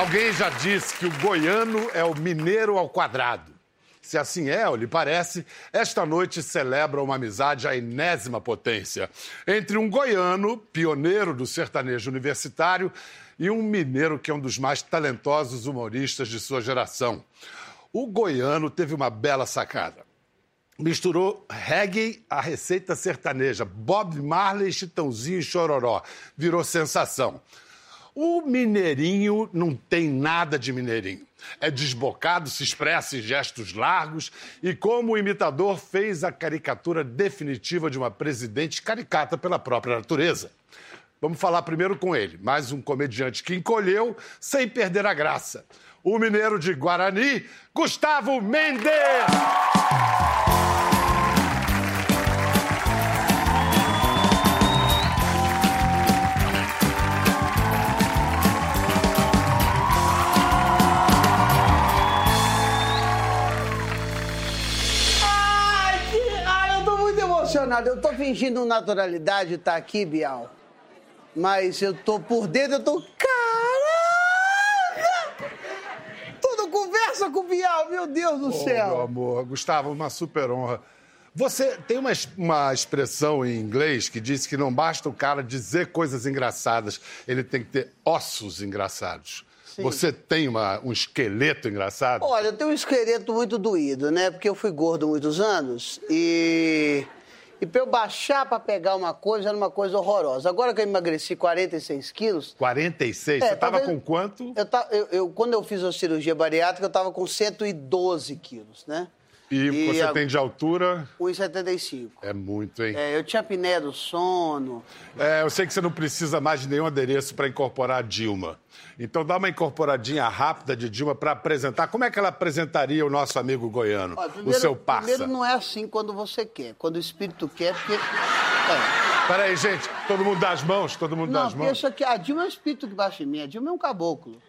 Alguém já disse que o goiano é o mineiro ao quadrado. Se assim é, ou lhe parece, esta noite celebra uma amizade à enésima potência entre um goiano, pioneiro do sertanejo universitário, e um mineiro que é um dos mais talentosos humoristas de sua geração. O goiano teve uma bela sacada. Misturou reggae à receita sertaneja, Bob Marley, Chitãozinho e Chororó. Virou sensação. O mineirinho não tem nada de mineirinho. É desbocado, se expressa em gestos largos e, como o imitador, fez a caricatura definitiva de uma presidente caricata pela própria natureza. Vamos falar primeiro com ele, mais um comediante que encolheu sem perder a graça. O mineiro de Guarani, Gustavo Mendes! Emocionado. Eu tô fingindo naturalidade estar aqui, Bial. Mas eu tô por dentro, eu tô. Caraca! Tudo conversa com o Bial, meu Deus do meu céu. amor, Gustavo, uma super honra. Você tem uma, uma expressão em inglês que diz que não basta o cara dizer coisas engraçadas, ele tem que ter ossos engraçados. Você tem uma- um esqueleto engraçado? Olha, eu tenho um esqueleto muito doído, né? Porque eu fui gordo muitos anos e. E pra eu baixar pra pegar uma coisa era uma coisa horrorosa. Agora que eu emagreci 46 quilos. 46? É, Você tava talvez- com quanto? Eu, eu- eu- quando eu fiz a cirurgia bariátrica, eu tava com 112 quilos, né? E, você a- tem de altura? 1,75. É muito, hein? É, eu tinha apneia do sono. É, eu sei que você não precisa mais de nenhum adereço para incorporar a Dilma. Então dá uma incorporadinha rápida de Dilma para apresentar. Como é que ela apresentaria o nosso amigo goiano, Olha, o seu parça? primeiro não é assim quando você quer. Quando o espírito quer, porque... É. Peraí, gente, todo mundo dá as mãos, todo mundo dá Não, as porque mãos. isso aqui, a Dilma é um espírito que baixa em mim. A Dilma é um caboclo.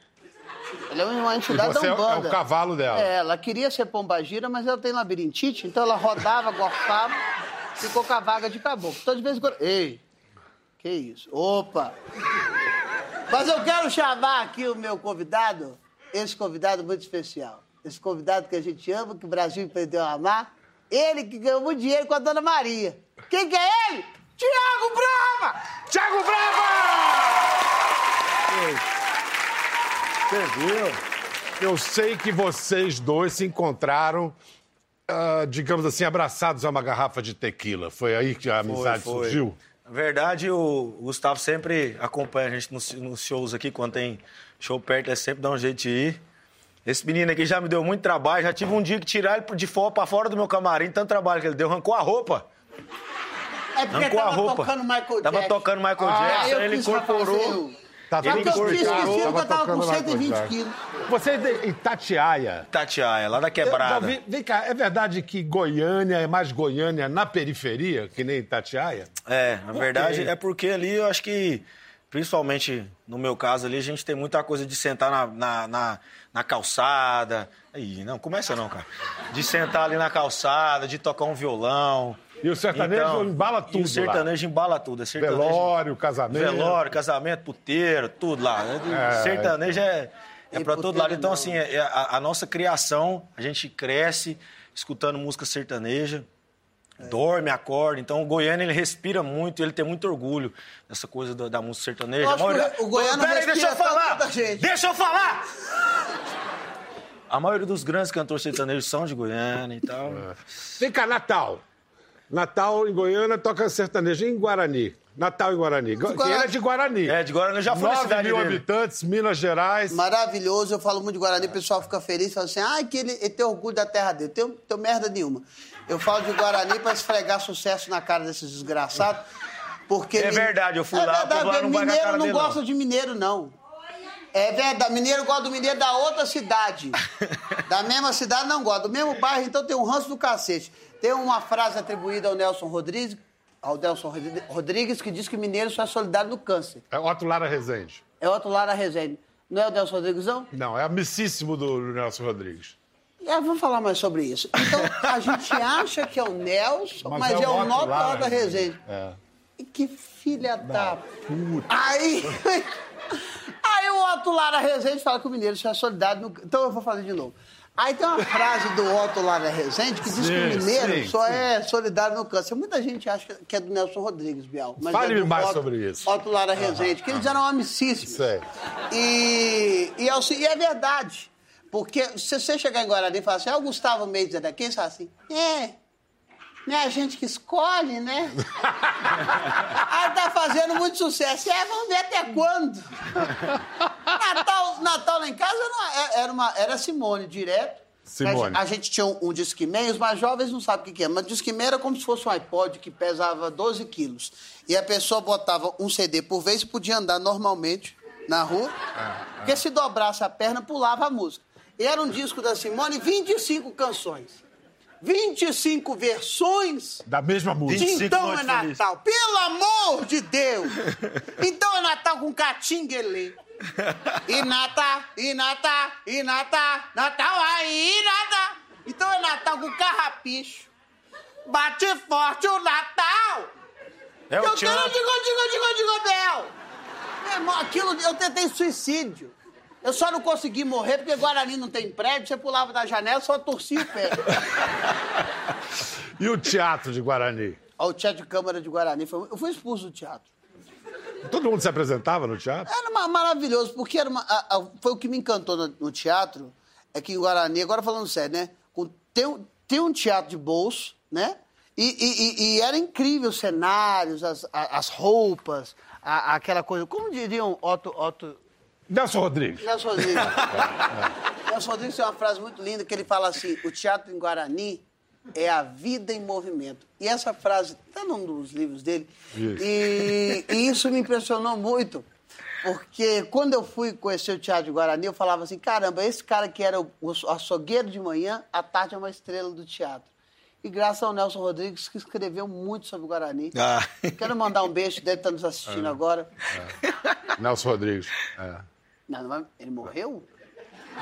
Ela é uma entidade você é, da o- é Umbanda. o cavalo dela. É, ela queria ser pombagira, mas ela tem labirintite, então ela rodava, gorfava, ficou com a vaga de caboclo. Então, de vez em quando... Ei, que isso? Opa! Mas eu quero chamar aqui o meu convidado, esse convidado muito especial. Esse convidado que a gente ama, que o Brasil aprendeu a amar. Ele que ganhou muito dinheiro com a Dona Maria. Quem que é ele? Tiago Brava! Thiago Brava! Você viu? Eu sei que vocês dois se encontraram, ah, digamos assim, abraçados a uma garrafa de tequila. Foi aí que a amizade foi. surgiu? Na verdade, o Gustavo sempre acompanha a gente nos, nos shows aqui, quando tem show perto, ele sempre dá um jeito de ir. Esse menino aqui já me deu muito trabalho, já tive um dia que tirar ele de fora pra fora do meu camarim, tanto trabalho que ele deu, arrancou a roupa. É porque Arrancou a tava roupa. tocando Michael Tava Jackson. tocando Michael Ah, Jackson, eu ele quis fazer incorporou. o- Tá que eu tinha esquecido que eu tava com tocando 120 Michael Jackson. quilos. Você é de Itatiaia. Tatiaia, lá da Eu- quebrada. vem, vem cá, é verdade que Goiânia é mais Goiânia na periferia, que nem Itatiaia? É, na verdade é porque ali eu acho que, principalmente no meu caso ali, a gente tem muita coisa de sentar na, na, na, na calçada. Ih, não, começa não, cara. De sentar ali na calçada, de tocar um violão. E o sertanejo embala E tudo o sertanejo embala tudo. É sertanejo, Velório, casamento. Velório, casamento, puteiro, tudo lá. É. Sertanejo é, é E pra todo lado. Então, não. assim, é- é a, a nossa criação, a gente cresce escutando música sertaneja. Dorme, acorda. Então, o goiano, ele respira muito, ele tem muito orgulho dessa coisa da, da música sertaneja. A maioria- que o goiano Peraí, deixa eu falar! Deixa eu falar! A maioria dos grandes cantores sertanejos são de Goiânia e tal. Vem cá, Natal. Natal em Goiânia toca sertanejo em Guarani. Natal em Guarani. Go- Que ele é de Guarani. É, de Guarani eu já fui na 9 cidade mil dele. habitantes, Minas Gerais. Maravilhoso, eu falo muito de Guarani, o pessoal fica feliz, fala assim, ai, que ele, ele tem orgulho da terra dele. Tem, tem merda nenhuma. Eu falo de Guarani pra esfregar sucesso na cara desses desgraçados, porque... É verdade, eu fui lá, o povo lá não mineiro cara não dele, não. gosta de mineiro, não. É verdade, mineiro gosta do mineiro da outra cidade. da mesma cidade não gosta, do mesmo bairro, então tem um ranço do cacete. Tem uma frase atribuída ao Nelson Rodrigues, ao Nelson Rodri- Rodrigues, que diz que mineiro só é solidário no câncer. É Otto Lara Rezende. É outro Lara Rezende. Não é o Nelson Rodrigues, não? Não, é amicíssimo do Nelson Rodrigues. É, vamos falar mais sobre isso. Então, a gente acha que é o Nelson, Mas mas, é é, o Otto Lara Lara Rezende. É. E que filha da... Aí... Aí o Otto Lara Rezende fala que o mineiro é solidário. No... Então eu vou fazer de novo. Aí tem uma frase do Otto Lara Rezende que diz Sim, que o mineiro sim, só sim. é solidário no câncer. Muita gente acha que é do Nelson Rodrigues, Bial. Mas Fale é mais Otto- sobre isso. Otto Lara Rezende, que eles eram amicíssimos. Sei. E, e, é e é verdade. Porque se você chegar em Guarani e falar assim, ah, o Gustavo Mendes é daqui, você fala assim, é, não é a gente que escolhe, né? Aí tá fazendo muito sucesso. É, vamos ver até quando. Natal, Natal lá em casa era, uma, era Simone direto. Simone. A gente tinha um, um Discman, os mais jovens não sabem o que, que é, mas Discman era como se fosse um iPod que pesava 12 quilos. E a pessoa botava um CD por vez e podia andar normalmente na rua, porque se dobrasse a perna, pulava a música. E era um disco da Simone, 25 canções. 25 versões Da mesma música. 25 então é. Natal, pelo amor de Deus! Então é Natal com catinguelê. E Natal, e Natal, e Natal, Natal aí, Natal. Então é Natal com carrapicho. Bate forte o Natal! É o eu quero digo, digo, digo, digo, Bel! Meu irmão, aquilo, eu tentei suicídio. Eu só não consegui morrer porque Guarani não tem prédio, você pulava da janela, só torcia o pé. E o teatro de Guarani? Ó, o teatro de Câmara de Guarani, eu fui expulso do teatro. Todo mundo se apresentava no teatro? Era ma- maravilhoso, porque era uma- a- a- foi o que me encantou no, no teatro, é que em Guarani, agora falando sério, né? Com, tem, um- tem um teatro de bolso, né? E, e- e- era incrível os cenários, as, as roupas, a- aquela coisa. Como diriam Otto, Otto Nelson Rodrigues. Nelson Rodrigues. Nelson Rodrigues tem uma frase muito linda que ele fala assim: o teatro em Guarani é a vida em movimento. E essa frase está num dos livros dele. Isso. E, e isso me impressionou muito. Porque quando eu fui conhecer o Teatro de Guarani, eu falava assim: caramba, esse cara que era o, o açougueiro de manhã, à tarde é uma estrela do teatro. E graças ao Nelson Rodrigues, que escreveu muito sobre o Guarani. Ah. Quero mandar um beijo, deve estar nos assistindo agora. Nelson Rodrigues. É. Não, ele morreu?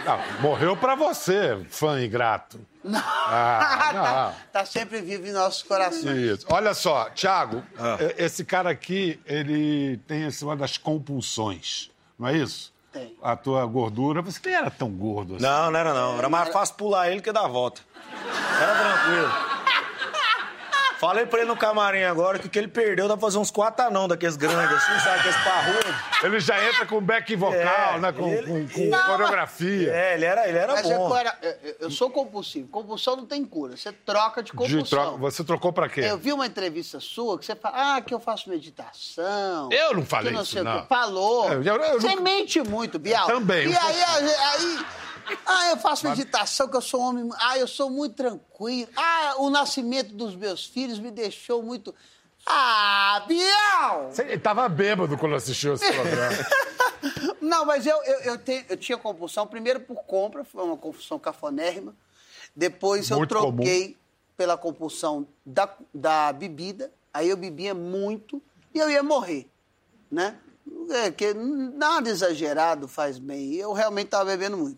Não, morreu pra você, fã ingrato. Não. Ah, tá, tá sempre vivo em nossos corações. Isso. Olha só, Thiago, Ah. esse cara aqui, ele tem esse uma das compulsões, não é isso? Tem. A tua gordura, você nem era tão gordo assim. Não, não era não. Era mais fácil pular ele que dar a volta. Era tranquilo. Falei pra ele no camarim agora que o que ele perdeu dá pra fazer uns quatro anão daqueles grandes, assim, sabe? Aqueles parrudos. Ele já entra com back vocal, É, né? Com, ele- com- com coreografia. É, ele era, ele era Mas é bom. cora- eu, eu- sou compulsivo. Compulsão não tem cura. Você troca de De compulsão. troca- Você trocou pra quê? Eu vi uma entrevista sua que você fala, ah, que eu faço meditação. Eu não falei que não isso, sei o não. quê. Falou. Eu- eu- eu você nunca- mente muito, Bial. Também, E aí, aí, aí, ah, eu faço meditação, que eu sou homem. Ah, eu sou muito tranquilo. Ah, o nascimento dos meus filhos me deixou muito. Ah, Bial! Você tava bêbado quando assistiu esse programa. Não, mas eu, eu, eu, tenho- eu tinha compulsão, primeiro por compra, foi uma compulsão cafonérrima. Depois eu Muito troquei pela compulsão da, da bebida. Aí eu bebia muito e eu ia morrer, né? É, que nada exagerado faz bem. Eu realmente estava bebendo muito.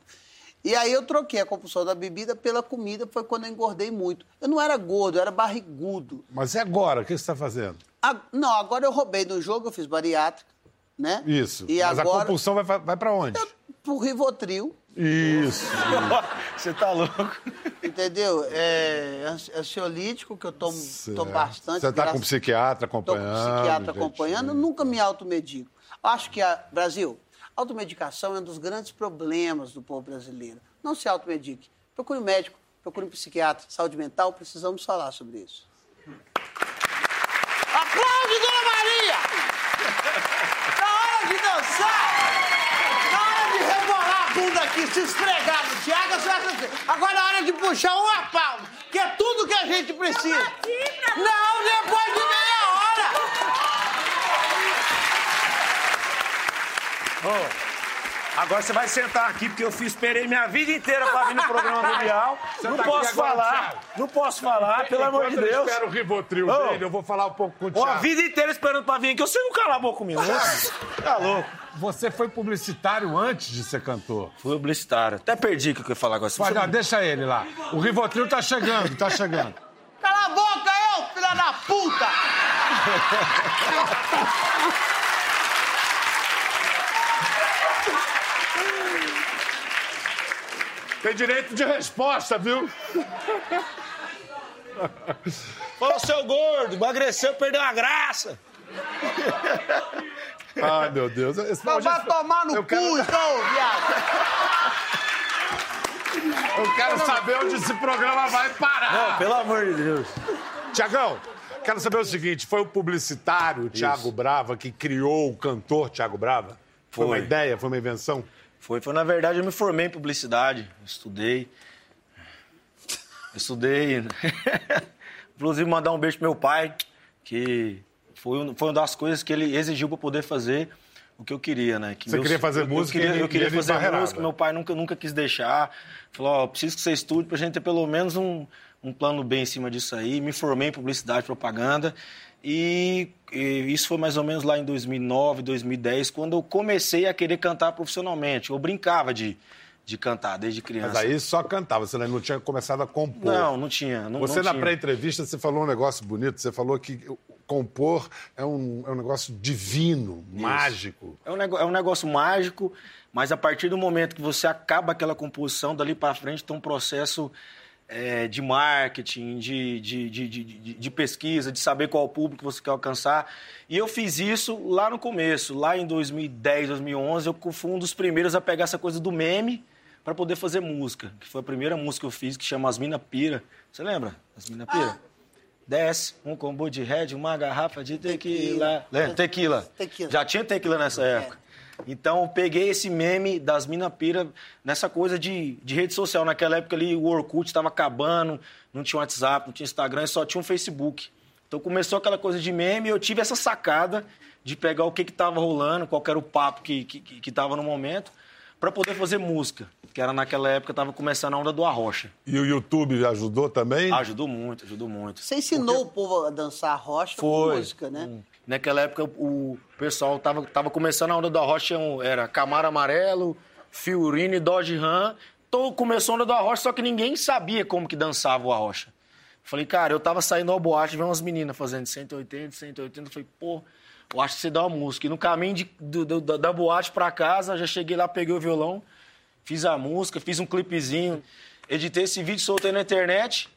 E aí eu troquei a compulsão da bebida pela comida, foi quando eu engordei muito. Eu não era gordo, eu era barrigudo. Mas e agora? O que você tá fazendo? A- não, agora eu roubei no jogo, eu fiz bariátrica, né? Isso. E Mas a agora, compulsão vai, vai pra onde? pro Rivotril, Isso. Você tá louco? Entendeu? É ansi- ansiolítico, que eu tomo, tomo bastante. Você tá graças- com psiquiatra Tô com acompanhando. psiquiatra acompanhando, eu nunca me automedico. Acho que, a, Brasil, automedicação é um dos grandes problemas do povo brasileiro. Não se automedique. Procure um médico, procure um psiquiatra. Saúde mental, precisamos falar sobre isso. Aplaude, Dona Maria! Na hora de dançar, na hora de rebolar a bunda aqui, se esfregar no Tiago, você vai fazer. Agora na hora de puxar uma palma, que é tudo que a gente precisa. Não, depois de meia hora! Agora você vai sentar aqui, porque eu fiz, esperei minha vida inteira pra vir no programa do Bial. Não tá posso agora, falar, Thiago. não posso falar, pelo amor de Deus. espera o Rivotril Ô. dele, eu vou falar um pouco com o Ó, a Thiago. vida inteira esperando pra vir aqui, você não cala a boca comigo. Tá louco. Você foi publicitário antes de ser cantor. Fui publicitário. Até perdi o que eu ia falar agora. Mas, não, deixa ele lá. O Rivotril tá chegando, tá chegando. Cala a boca, eu, filha da puta! Tem direito de resposta, viu? Ô, seu gordo, emagreceu, perdeu a graça. Ai, meu Deus. Esse Mas vai tomar no eu cu, quero, então, viado. eu quero saber onde esse programa vai parar. Não, pelo amor de Deus. Tiagão, quero saber o seguinte: foi o publicitário Tiago Brava que criou o cantor Tiago Brava? Foi. uma Foi. ideia, foi uma invenção? Foi, foi, na verdade, eu me formei em publicidade, estudei. Estudei. Inclusive, mandar um beijo pro meu pai, que foi, um- foi uma das coisas que ele exigiu para poder fazer o que eu queria, né? Que Você queria fazer eu- música Eu queria, eu queria fazer barreirava. música, meu pai nunca, nunca quis deixar. Falou, ó, preciso que você estude pra gente ter pelo menos um, um plano B em cima disso aí. Me formei em publicidade e propaganda. E, e isso foi mais ou menos lá em 2009, 2010, quando eu comecei a querer cantar profissionalmente. Eu brincava de, de cantar desde criança. Mas aí só cantava, você não tinha começado a compor. Não, não tinha. Não, Você não na pré-entrevista você falou um negócio bonito. Você falou que compor é um, é um negócio divino, mágico. É um, é um negócio mágico, mas a partir do momento que você acaba aquela composição, dali para frente tem um processo é, de marketing, de, de, de, de, pesquisa, de saber qual público você quer alcançar. E eu fiz isso lá no começo, lá em 2010, 2011, eu fui um dos primeiros a pegar essa coisa do meme para poder fazer música, que foi a primeira música que eu fiz, que chama As Mina Pira. Você lembra? As Mina Pira? Desce um combo de red, uma garrafa de tequila. Lembra? Tequila. Tequila. Já tinha tequila nessa época. Então, peguei esse meme das mina pira nessa coisa de, de rede social. Naquela época ali, o Orkut estava acabando, não tinha WhatsApp, não tinha Instagram, só tinha um Facebook. Então, começou aquela coisa de meme e eu tive essa sacada de pegar o que estava rolando, qual era o papo que estava que, que no momento, para poder fazer música. Que era naquela época, estava começando a onda do arrocha. E o YouTube ajudou também? Ajudou muito, ajudou muito. Você ensinou o povo a dançar rocha com música, né? Hum. Naquela época, o pessoal tava, tava começando a onda da rocha, um- era Camaro Amarelo, Fiorino e Dodge Ram. Então, começou a onda da rocha, só que ninguém sabia como que dançava o arrocha. Falei, cara, eu tava saindo ao boate, vendo umas meninas fazendo 180, 180. Falei, pô, eu acho que você dá uma música. E no caminho de- do- do- da, boate pra casa, já cheguei lá, peguei o violão, fiz a música, fiz um clipezinho, editei esse vídeo, soltei na internet.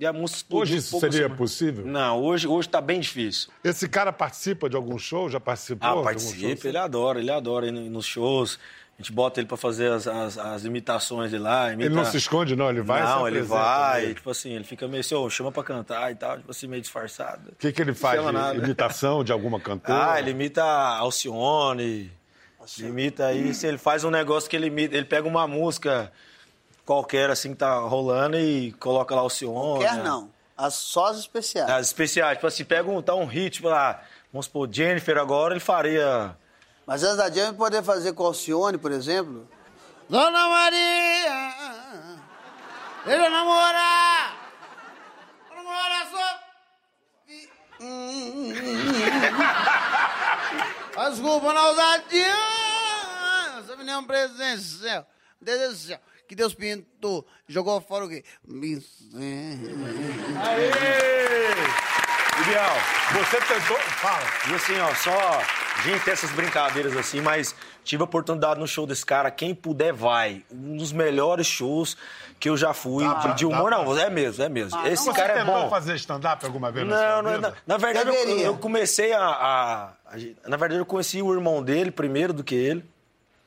E a música explodiu Hoje isso seria assim. possível? Não, hoje, hoje tá bem difícil. Esse cara participa de algum show? Já participou? Ah, participa, ele adora, ele adora ir no- nos shows. A gente bota ele pra fazer as, as, as imitações de lá. Imita... Ele não se esconde, não? Ele vai e se Não, ele vai, mesmo. tipo assim, ele fica meio assim, ô, chama pra cantar e tal, tipo assim, meio disfarçado. O que, que ele faz? Chama De nada. imitação de alguma cantora? Ah, ele imita Alcione, ele imita aí, se ele faz um negócio que ele imita, ele pega uma música qualquer assim que tá rolando e coloca lá Alcione. Quer né? não. As sós especiais. As especiais, tipo assim, pega um, tá um hit, tipo lá, vamos supor, Jennifer agora, ele faria... Mas antes da Jamie poder fazer com Alcione, por exemplo. Dona Maria, deixa eu namorar. Namorar só. Desculpa na ousadia. Essa menina é um presente do céu. Deus do céu. Que Deus pintou. Jogou fora o quê? Aê! Ideal. Você tentou... Fala. E assim, ó, só. A gente tem essas brincadeiras assim, mas tive a oportunidade no show desse cara. Quem puder, vai. Um dos melhores shows que eu já fui. Tá, de, humor, não, é mesmo, é mesmo. Esse Você cara é tentou bom. fazer stand-up alguma vez na Não, não, na, na verdade, eu, eu comecei a, a- a Na verdade, eu conheci o irmão dele primeiro do que ele.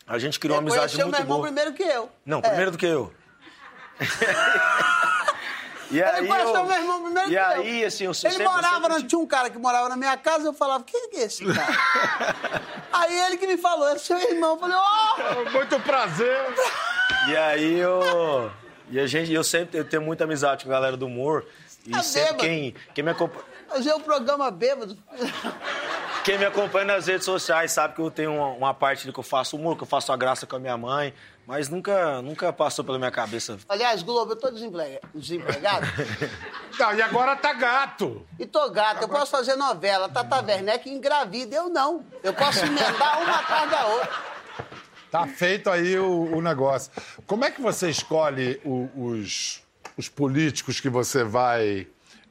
A gente criou uma Ele amizade conheceu muito meu irmão boa. primeiro que eu. Não, É. primeiro do que eu. e aí, conheceu eu, meu irmão primeiro e que eu. aí, assim, eu Ele sempre- morava, sempre tinha um cara que morava na minha casa, eu falava, quem que é esse cara? Aí ele que me falou, é seu irmão. Eu falei, ó! Muito prazer. E aí eu. E a gente, eu sempre eu tenho muita amizade com a galera do humor. E Tá sempre bêbado. quem, quem, me acompanha, Fazer o programa bêbado. quem me acompanha nas redes sociais sabe que eu tenho uma, uma parte que eu faço humor, que eu faço a graça com a minha mãe. Mas nunca, nunca passou pela minha cabeça. Aliás, Globo, eu tô desemprega- desempregado Não, e agora tá gato. e tô gato. Eu posso fazer novela. Tata Werneck engravida, eu não. Eu posso emendar uma atrás da outra. Tá feito aí o, o negócio. Como é que você escolhe o- os, os políticos que você vai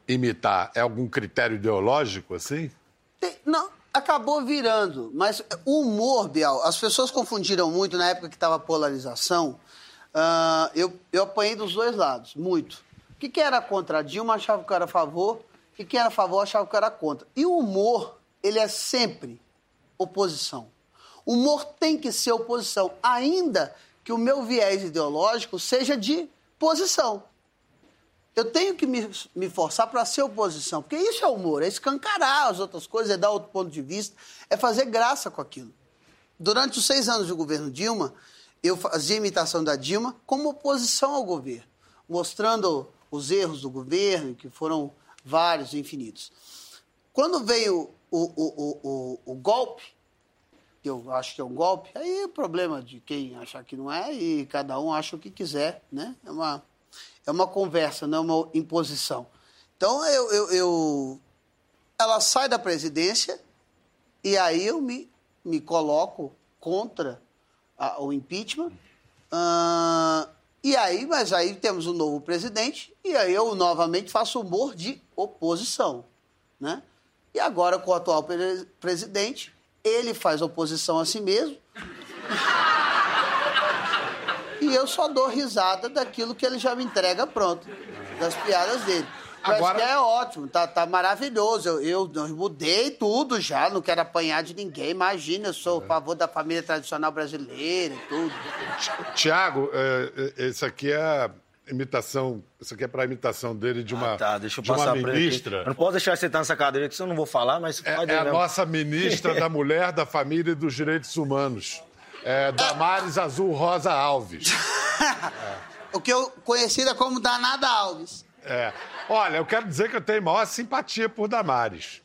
imitar? É algum critério ideológico, assim? Tem- não, acabou virando. Mas o humor, Bial, as pessoas confundiram muito na época que estava polarização. Ah, eu, eu apanhei dos dois lados, muito. O que, que era contra a Dilma, achava que era a favor. E quem era a favor, achava que era contra. E o humor, ele é sempre oposição. O humor tem que ser oposição, ainda que o meu viés ideológico seja de posição. Eu tenho que me, me forçar para ser oposição, porque isso é humor, é escancarar as outras coisas, é dar outro ponto de vista, é fazer graça com aquilo. Durante os seis anos do governo Dilma, eu fazia imitação da Dilma como oposição ao governo, mostrando os erros do governo, que foram vários, infinitos. Quando veio o, o, o, o, golpe, eu acho que é um golpe, aí é problema de quem achar que não é, e cada um acha o que quiser, né? É uma, é uma conversa, não é uma imposição. Então, eu, eu, eu ela sai da presidência e aí eu me, me coloco contra a, o impeachment. Uh, e aí, mas aí temos um novo presidente e aí eu novamente faço humor de oposição, né? E agora com o atual pre presidente, ele faz oposição a si mesmo. E eu só dou risada daquilo que ele já me entrega pronto, das piadas dele. Agora... Mas é ótimo, tá, tá maravilhoso. Eu, eu, eu, mudei tudo já, não quero apanhar de ninguém. Imagina, eu sou a favor da família tradicional brasileira e tudo. Tiago, é, é, esse aqui é imitação. Isso aqui é para imitação dele de uma, ah, tá, deixa eu de uma ministra. Eu não posso deixar você sentar nessa cadeira, que eu não vou falar, mas. É, é a nossa ministra da Mulher, da Família e dos Direitos Humanos. É Damares Azul Rosa Alves. O que eu conhecida como Danada Alves. É. Olha, eu quero dizer que eu tenho maior simpatia por Damares.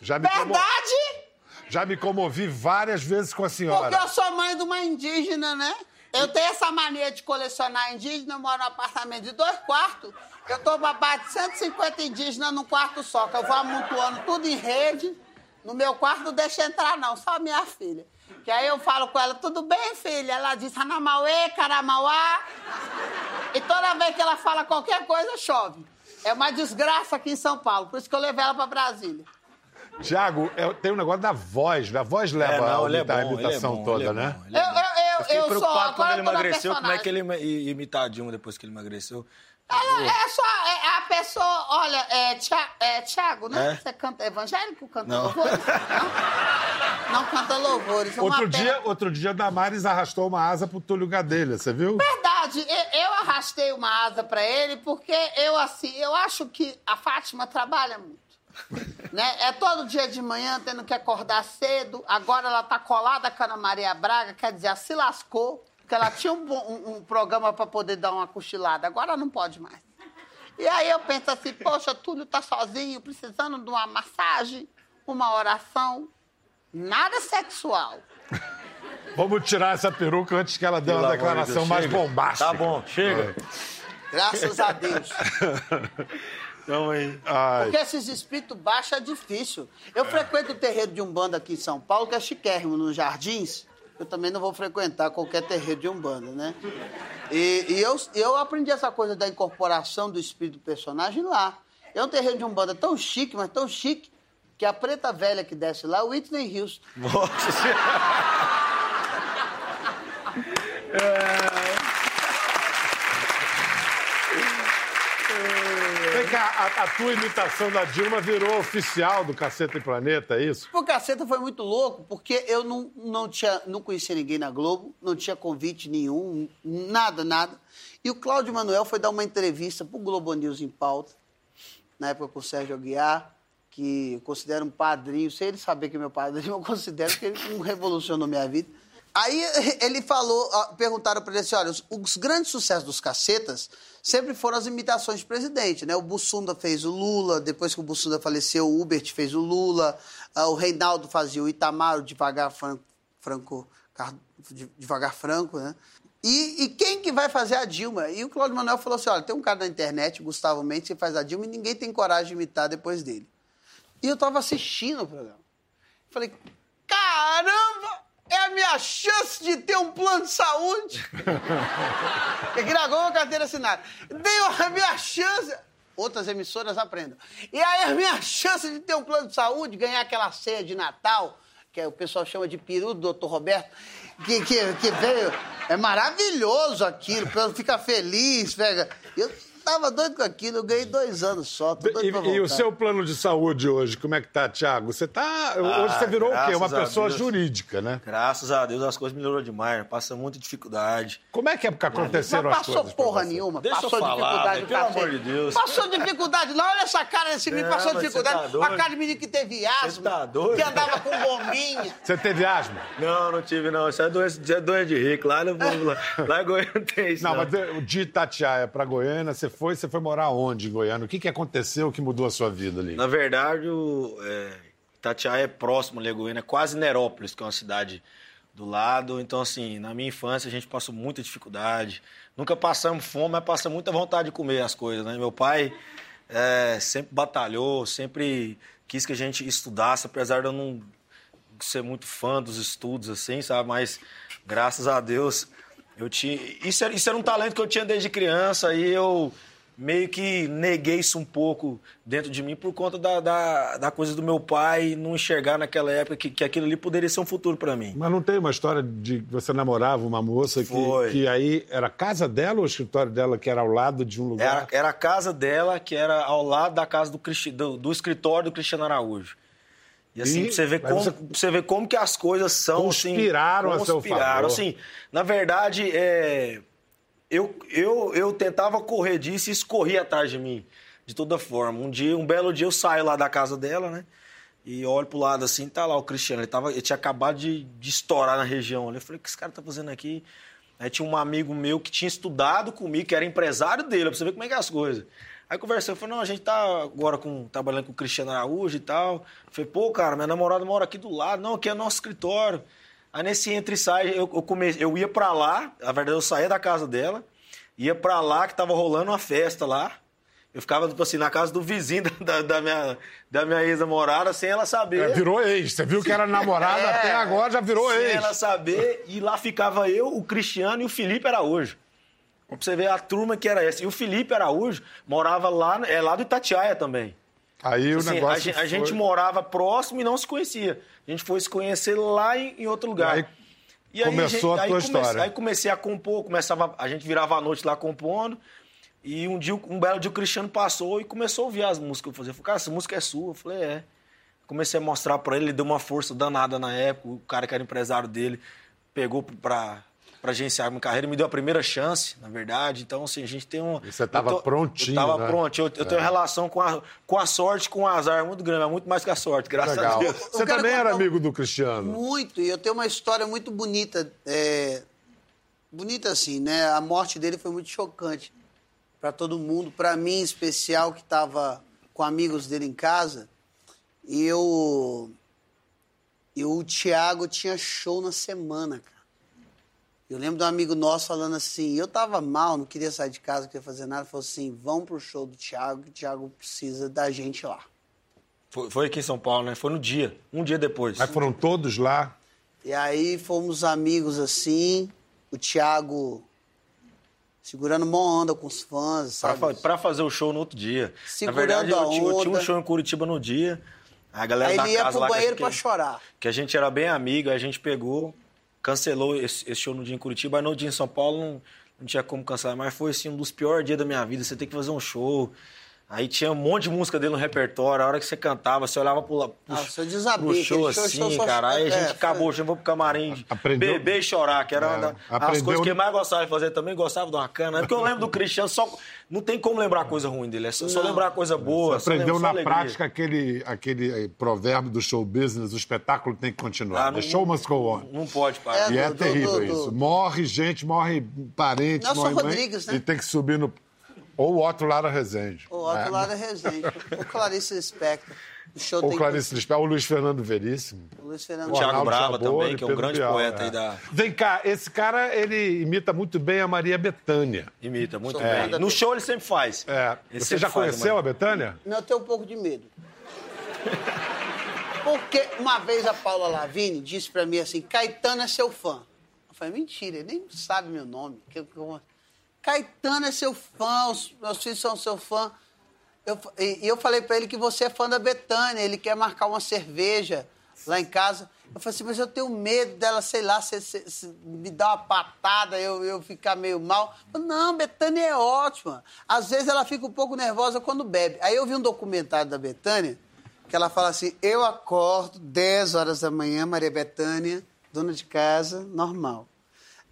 Já me Verdade? Como... Já me comovi várias vezes com a senhora. Porque eu sou mãe de uma indígena, né? Eu tenho essa mania de colecionar indígena, eu moro num apartamento de dois quartos. Eu tô babado de 150 indígenas num quarto só, que eu vou amontoando tudo em rede. No meu quarto não deixa entrar, não, só minha filha. Que aí eu falo com ela, tudo bem, filha? Ela diz, Anamauê, Caramauá. E toda vez que ela fala qualquer coisa, chove. É uma desgraça aqui em São Paulo, por isso que eu levei ela para Brasília. Tiago, é, tem um negócio da voz, a voz leva é, não, a, é bom, a imitação é bom, toda, né? eu, eu, eu, eu, eu preocupado quando ele emagreceu, como é que ele imitar Dilma depois que ele emagreceu. Ela é só é, a pessoa, olha, é, Tia, é Tiago, né? É? Você canta evangélico, canta não. louvores? Não? não canta louvores. Outro dia, outro dia, Damares arrastou uma asa pro Túlio Gadelha, você viu? Verdade, eu, eu arrastei uma asa para ele porque eu, assim, eu acho que a Fátima trabalha muito. né? É todo dia de manhã tendo que acordar cedo. Agora ela tá colada com a Ana Maria Braga, quer dizer, ela se lascou. Porque ela tinha um, um, um programa para poder dar uma cochilada, agora não pode mais. E aí eu penso assim, poxa, Túlio tá sozinho, precisando de uma massagem, uma oração, nada sexual. Vamos tirar essa peruca antes que ela dê uma declaração mais chega. bombástica. Tá bom, chega. Graças a Deus. Então, aí. Porque esses espíritos baixos é difícil. Eu frequento o terreiro de Umbanda aqui em São Paulo, que é chiquérrimo, nos Jardins eu também não vou frequentar qualquer terreiro de Umbanda, né? E, e eu, eu aprendi essa coisa da incorporação do espírito do personagem lá. É um terreiro de Umbanda tão chique, mas tão chique, que a preta velha que desce lá é o Whitney Houston. Nossa Senhora! é... a, a, tua imitação da Dilma virou oficial do Caceta e Planeta, é isso? O Caceta foi muito louco, porque eu não, não, tinha, não conhecia ninguém na Globo, não tinha convite nenhum, nada, nada. E o Cláudio Manuel foi dar uma entrevista pro Globo News em pauta, na época com o Sérgio Aguiar, que eu considero um padrinho, sem ele saber que é meu padrinho, eu considero que ele revolucionou minha vida. Aí ele falou, perguntaram para ele assim, olha, os, os, grandes sucessos dos cacetas sempre foram as imitações de presidente, né? O Bussunda fez o Lula, depois que o Bussunda faleceu, o Hubert fez o Lula, uh, o Reinaldo fazia o Itamar, o Devagar Franco, Franco, Devagar Franco, né? E, e, quem que vai fazer a Dilma? E o Cláudio Manuel falou assim, olha, tem um cara na internet, Gustavo Mendes, que faz a Dilma e ninguém tem coragem de imitar depois dele. E eu estava assistindo o programa. Falei, caramba! é a minha chance de ter um plano de saúde. que gragou uma carteira assinada. Dei a minha chance. Outras emissoras aprendam. E aí a minha chance de ter um plano de saúde, ganhar aquela ceia de Natal, que é o pessoal chama de peru do doutor Roberto, que, que, que veio. É maravilhoso aquilo, fica feliz, pega. Eu tava doido com aquilo, eu ganhei dois anos só. Tô doido E, pra e o seu plano de saúde hoje, como é que tá, Thiago? Você tá. hoje você virou o quê? Ah, Uma pessoa Deus. jurídica, né? Graças a Deus as coisas melhorou demais. Passa muita dificuldade. Como é que é que aconteceram Mas as passou coisas? pra porra você? nenhuma. Deixa eu passou falar, dificuldade pelo amor de Deus. Passou dificuldade. Não, olha essa cara desse menino. Não, Passou dificuldade. tá a cara de menino que teve asma. tá doido? Que andava com bombinha. Você teve asma? Não, não tive, não. Isso é doença, é doença de rico. Lá, no, lá, lá em Goiânia não tem isso. Não, Não, mas de- de Itatiaia pra Goiânia, você foi, você foi morar onde em Goiânia? O que, que aconteceu que mudou a sua vida ali? Na verdade, o, é, Itatiaia é próximo ali a Goiânia, é quase Nerópolis, que é uma cidade do lado. Então, assim, na minha infância a gente passou muita dificuldade. Nunca passamos fome, mas passamos muita vontade de comer as coisas, né? Meu pai é, sempre batalhou, sempre quis que a gente estudasse, apesar de eu não ser muito fã dos estudos, assim, sabe? Mas, graças a Deus, eu tinha... Isso era, isso era um talento que eu tinha desde criança e eu meio que neguei isso um pouco dentro de mim por conta da, da, da coisa do meu pai não enxergar naquela época que, que aquilo ali poderia ser um futuro para mim. Mas não tem uma história de que você namorava uma moça que, Foi. que aí era a casa dela ou o escritório dela que era ao lado de um lugar? Era, era a casa dela, que era ao lado da casa do, do, do escritório do Cristiano Araújo. E assim, E- pra você, ver como, você- você ver como que as coisas são. Conspiraram a assim, seu conspiraram. favor. Assim, na verdade, é, eu, eu, eu tentava correr disso e isso corria atrás de mim, de toda forma. Um dia, um belo dia, eu saio lá da casa dela, né? E olho pro lado assim, tá lá o Cristiano. Ele, tava, ele tinha acabado de, de estourar na região. Eu falei, o que esse cara tá fazendo aqui? Aí tinha um amigo meu que tinha estudado comigo, que era empresário dele, pra você ver como é que é as coisas. Aí conversei, eu falei, não, a gente tá agora com, trabalhando com o Cristiano Araújo e tal. Eu falei, pô, cara, minha namorada mora aqui do lado. Não, aqui é nosso escritório. Aí nesse entre e sai, eu, eu, come... eu ia pra lá, na verdade eu saía da casa dela, ia pra lá que tava rolando uma festa lá. Eu ficava, tipo assim, na casa do vizinho da, da minha, da minha ex-namorada, sem ela saber. É, virou ex. Você viu que era namorada É, até agora, já virou sem ex. ela saber, e lá ficava eu, o Cristiano e o Felipe Araújo. Pra você ver a turma que era essa. E o Felipe Araújo morava lá, é lá do Itatiaia também. Aí o Assim, negócio a, gente, a foi- gente morava próximo e não se conhecia. A gente foi se conhecer lá em, em outro lugar. Aí E começou a tua história. Aí comecei a compor, começava, a gente virava a noite lá compondo. E um dia, um belo dia o Cristiano passou e começou a ouvir as músicas que eu fazia. Eu falei, cara, essa música é sua. Eu falei, é. Comecei a mostrar pra ele, ele deu uma força danada na época. O cara que era empresário dele pegou pra, pra agenciar a minha carreira, me deu a primeira chance, na verdade. Então, assim, a gente tem um. E você tava eu tô- prontinho, Eu tava né? pronto. Eu, eu tenho relação com a, com a sorte, com o azar muito grande, mas muito mais que a sorte, graças Legal. a Deus. Você também era amigo do Cristiano. Muito, e eu tenho uma história muito bonita. é, Bonita assim, né? A morte dele foi muito chocante para todo mundo, para mim em especial, que estava com amigos dele em casa. E eu. E o Thiago tinha show na semana, cara. Eu lembro de um amigo nosso falando assim, eu tava mal, não queria sair de casa, não queria fazer nada. Falou assim, vamos pro show do Thiago, que o Thiago precisa da gente lá. Foi, foi aqui em São Paulo, né? Foi no dia, um dia depois. Aí foram todos lá. E aí fomos amigos assim, o Thiago segurando uma onda com os fãs, Pra, sabe? fa- pra fazer o show no outro dia. Segurando Na verdade, eu, a tinha- eu tinha um show em Curitiba no dia. A galera Aí da ele ia casa pro lá que banheiro gente- pra chorar. Que a gente era bem amigo, aí a gente pegou, cancelou esse, esse show no dia em Curitiba, aí no dia em São Paulo não, não tinha como cancelar, mas foi assim, um dos piores dias da minha vida. Você tem que fazer um show. Aí tinha um monte de música dele no repertório, a hora que você cantava, você olhava pro, pro, Ah, seu desabio, pro show assim, show só- cara. Aí a é, gente foi- acabou show, vou pro camarim, Aprendeu- beber e chorar, que era uma É, da- as aprendeu- coisas que eu mais gostava de fazer também, gostava de uma cana. É porque eu lembro do Cristiano, só, não tem como lembrar coisa ruim dele, é só, só lembrar coisa boa. Você aprendeu na alegria. prática aquele, aquele eh, provérbio do show business, o espetáculo tem que continuar. Ah, The não- show must go on. Não pode parar. É, E é do- do- terrível do- isso. do- Morre gente, morre parente, Nelson morre mãe, Rodrigues, né? E tem que subir no... Ou o Otto Lara Rezende. O outro É. lado é Resende. o Clarice Lispector. O show Ou tem Clarice Lispector, ou Luiz Fernando Veríssimo. O Luiz Fernando O Thiago Arnaldo Brava Jabor também, que é um grande Bial, poeta é. aí da... Vem cá, esse cara, ele imita muito bem a Maria Bethânia. Imita, muito Sou bem. No show ele sempre faz. É. Ele Você já conheceu a Bethânia? Não, eu tenho um pouco de medo. Porque uma vez a Paula Lavigne disse pra mim assim, Caetano é seu fã. Eu falei, mentira, ele nem sabe meu nome. Que- que- Caetano é seu fã, os meus filhos são seu fã. Eu, e eu falei pra ele que você é fã da Betânia, ele quer marcar uma cerveja lá em casa. Eu falei assim, mas eu tenho medo dela, sei lá, se, se- se me dar uma patada, eu, eu ficar meio mal. Eu não, Betânia é ótima. Às vezes ela fica um pouco nervosa quando bebe. Aí eu vi um documentário da Betânia, que ela fala assim, eu acordo 10 horas da manhã, Maria Betânia, dona de casa, normal.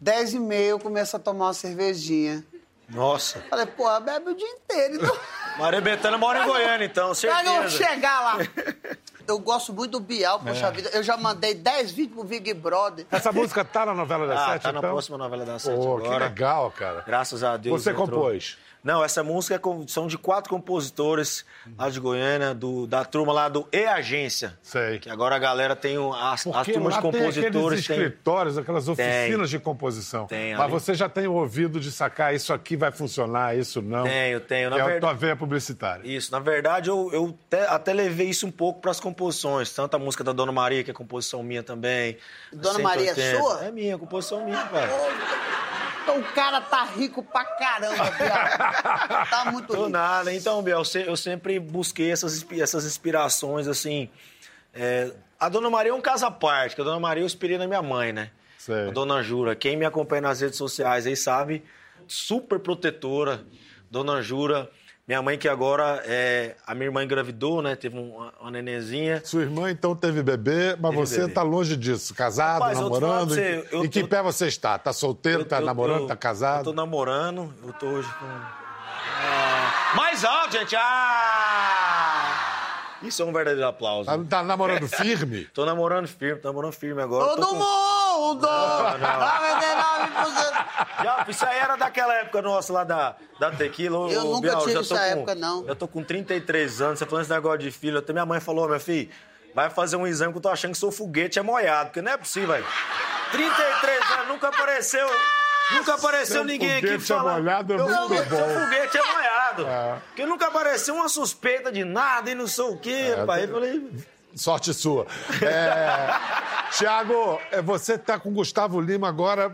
10 e meia eu começo a tomar uma cervejinha. Nossa. Falei, porra, bebe o dia inteiro. Então... Maria Bethânia mora em Goiânia, então, Pra não certeza. chegar lá. Eu gosto muito do Bial, poxa vida. Eu já mandei 10 vídeos pro Big Brother. Essa música tá na novela das Ah, sete, tá na então? próxima novela da Sete Pô, que agora. legal, cara. Graças a Deus. Você entrou. compôs? Não, essa música é são de quatro compositores lá de Goiânia, do- da turma lá do E Agência. Sei. Que agora a galera tem o- as, as turmas de tem compositores. Tem, escritórios, aquelas oficinas de composição. Tem, Mas ali. você já tem o ouvido de sacar isso aqui vai funcionar, isso não. Tenho, tenho. Na é a verdade- tua veia publicitária. Isso, na verdade, eu, eu te- até levei isso um pouco para as composições. Tanto a música da Dona Maria, que é composição minha também. Dona Maria é 180. sua? É minha, composição minha, pai. Então o cara tá rico pra caramba, Bial. Tá muito rico. nada. Então, Biel, eu se- eu sempre busquei essas, essas inspirações, assim. é, a Dona Maria é um caso à parte, que a Dona Maria eu inspirei na minha mãe, né? Sei. A Dona Jura. Quem me acompanha nas redes sociais aí sabe, super protetora. Dona Jura, minha mãe que agora é. A minha irmã engravidou, né? Teve uma, uma nenenzinha. Sua irmã, então, teve bebê, mas Teve você bebê. tá longe disso. Casado, Rapaz, namorando. você, eu em que tô- pé você está? Tá solteiro, Eu- tá eu- namorando, eu- tá casado? Eu tô namorando, eu tô hoje com. Ah, mais alto, gente! Ah! Isso é um verdadeiro aplauso. Tá, tá namorando firme? Tô namorando firme, tô namorando firme agora. Todo tô com- mundo! 99%. Já, isso aí era daquela época nossa lá da, da tequila. Eu ô, nunca Bial, tive essa com- época, não. Eu tô com 33 anos, você falando esse negócio de filho. Até minha mãe falou, meu filho, vai fazer um exame que eu tô achando que seu foguete é molhado, porque não é possível, velho. 33 anos, nunca apareceu. Nunca apareceu Seu ninguém aqui é falando. molhado é muito foguete- bom. Seu foguete é molhado. É. Porque nunca apareceu uma suspeita de nada e não sei o quê, É, pai. Eu falei, Sorte sua. É... Tiago, é, você tá com o Gustavo Lima agora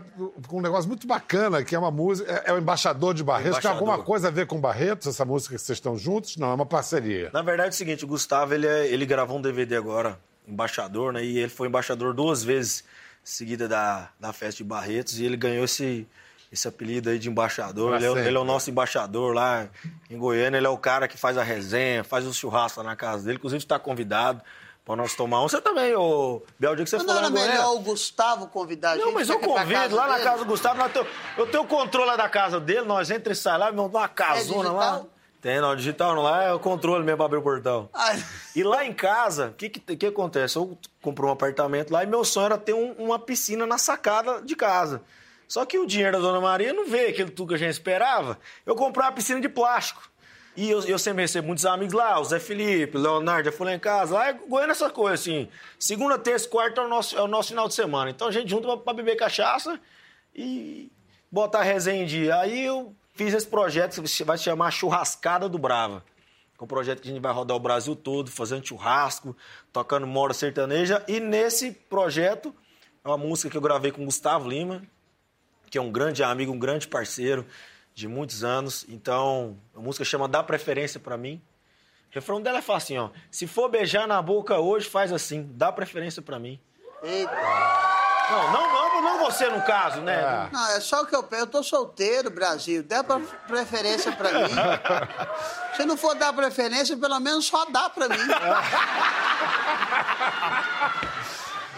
com um negócio muito bacana, que é uma música. É, é o embaixador de Barretos. Tem Embaixador. alguma coisa a ver com Barretos, essa música que vocês estão juntos? Não, é uma parceria. Na verdade é o seguinte, o Gustavo, ele, é- ele gravou um DVD agora, embaixador, né? E ele foi embaixador duas vezes seguida da, da festa de Barretos e ele ganhou esse, esse apelido aí de embaixador. Ele é, ele é o nosso embaixador lá em Goiânia, ele é o cara que faz a resenha, faz o churrasco lá na casa dele, inclusive está convidado para nós tomar um. Você também, ô Biel, o dia que você Não for lá era Goiânia... melhor o Gustavo convidar a gente? Não, mas pra eu pra convido lá na dele? casa do Gustavo. nós eu tenho o controle lá da casa dele, nós entra e sai lá, uma casona lá. digital? Tem, não, digital não, lá é o controle mesmo pra abrir o portão. Ai, E lá em casa, o que, que, que acontece? Eu comprei um apartamento lá e meu sonho era ter um- uma piscina na sacada de casa. Só que o dinheiro da Dona Maria não veio aquilo tudo que a gente esperava. Eu comprei uma piscina de plástico. E eu, eu sempre recebo muitos amigos lá, o Zé Felipe, Leonardo, já fui lá em casa. Lá é Goiânia essa coisa, assim. Segunda, terça, quarta é o nosso, é o nosso final de semana. Então a gente junta pra, pra beber cachaça e botar resenha em dia. Aí eu fiz esse projeto que vai se chamar Churrascada do Brava. É um projeto que a gente vai rodar o Brasil todo, fazendo churrasco, tocando mora sertaneja. E nesse projeto, é uma música que eu gravei com o Gustavo Lima, que é um grande amigo, um grande parceiro de muitos anos. Então, a música chama Dá Preferência Pra Mim. O refrão dela é fácil, ó. Se for beijar na boca hoje, faz assim. Dá preferência pra mim. eita. Não, não, não, não você no caso, né? É. Não, é só o que eu penso. Eu tô solteiro, Brasil. Dá pra- preferência pra mim. Se não for dar preferência, pelo menos só dá pra mim.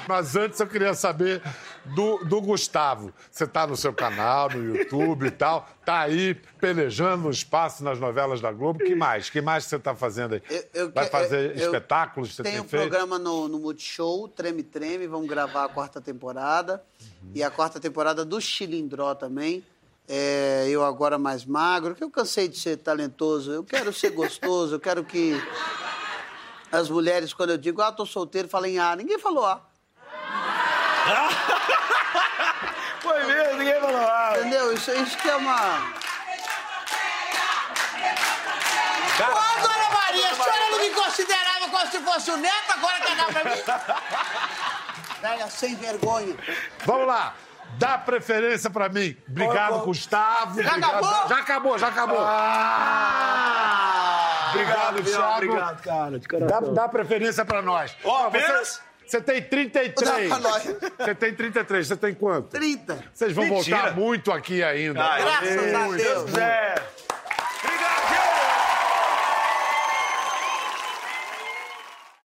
Mas antes eu queria saber do, do Gustavo. Você tá no seu canal, no YouTube e tal, tá aí pelejando no espaço nas novelas da Globo. que mais? que mais você tá fazendo aí? Eu- eu Vai fazer eu- espetáculos? Você Tem tem um feito? programa no, no Multishow, Treme Treme, vamos gravar a quarta temporada. E a quarta temporada do Chilindró também. É, eu agora mais magro, que eu cansei de ser talentoso. Eu quero ser gostoso, eu quero que as mulheres, quando eu digo, ah, tô solteiro, falem ah. Ninguém falou ah. Foi mesmo, ninguém falou ah. Entendeu? Isso, isso que é uma. Cara, Ô, dona Maria, a senhora não me considerava como se fosse o neto, agora quer dar pra mim? Velha sem vergonha. Vamos lá. Dá preferência pra mim. Obrigado, Ô. Gustavo. Já Obrigado. acabou? Já acabou, já acabou. Ah! Obrigado, Biel, Thiago. Obrigado, cara, de Dá, coração. dá preferência pra nós. Ó, você- apenas? Você tem 33. Dá pra nós. Você tem 33. Você tem quanto? 30. Vocês vão Mentira. voltar muito aqui ainda. Ai, Graças a Deus. Deus. Deus quiser.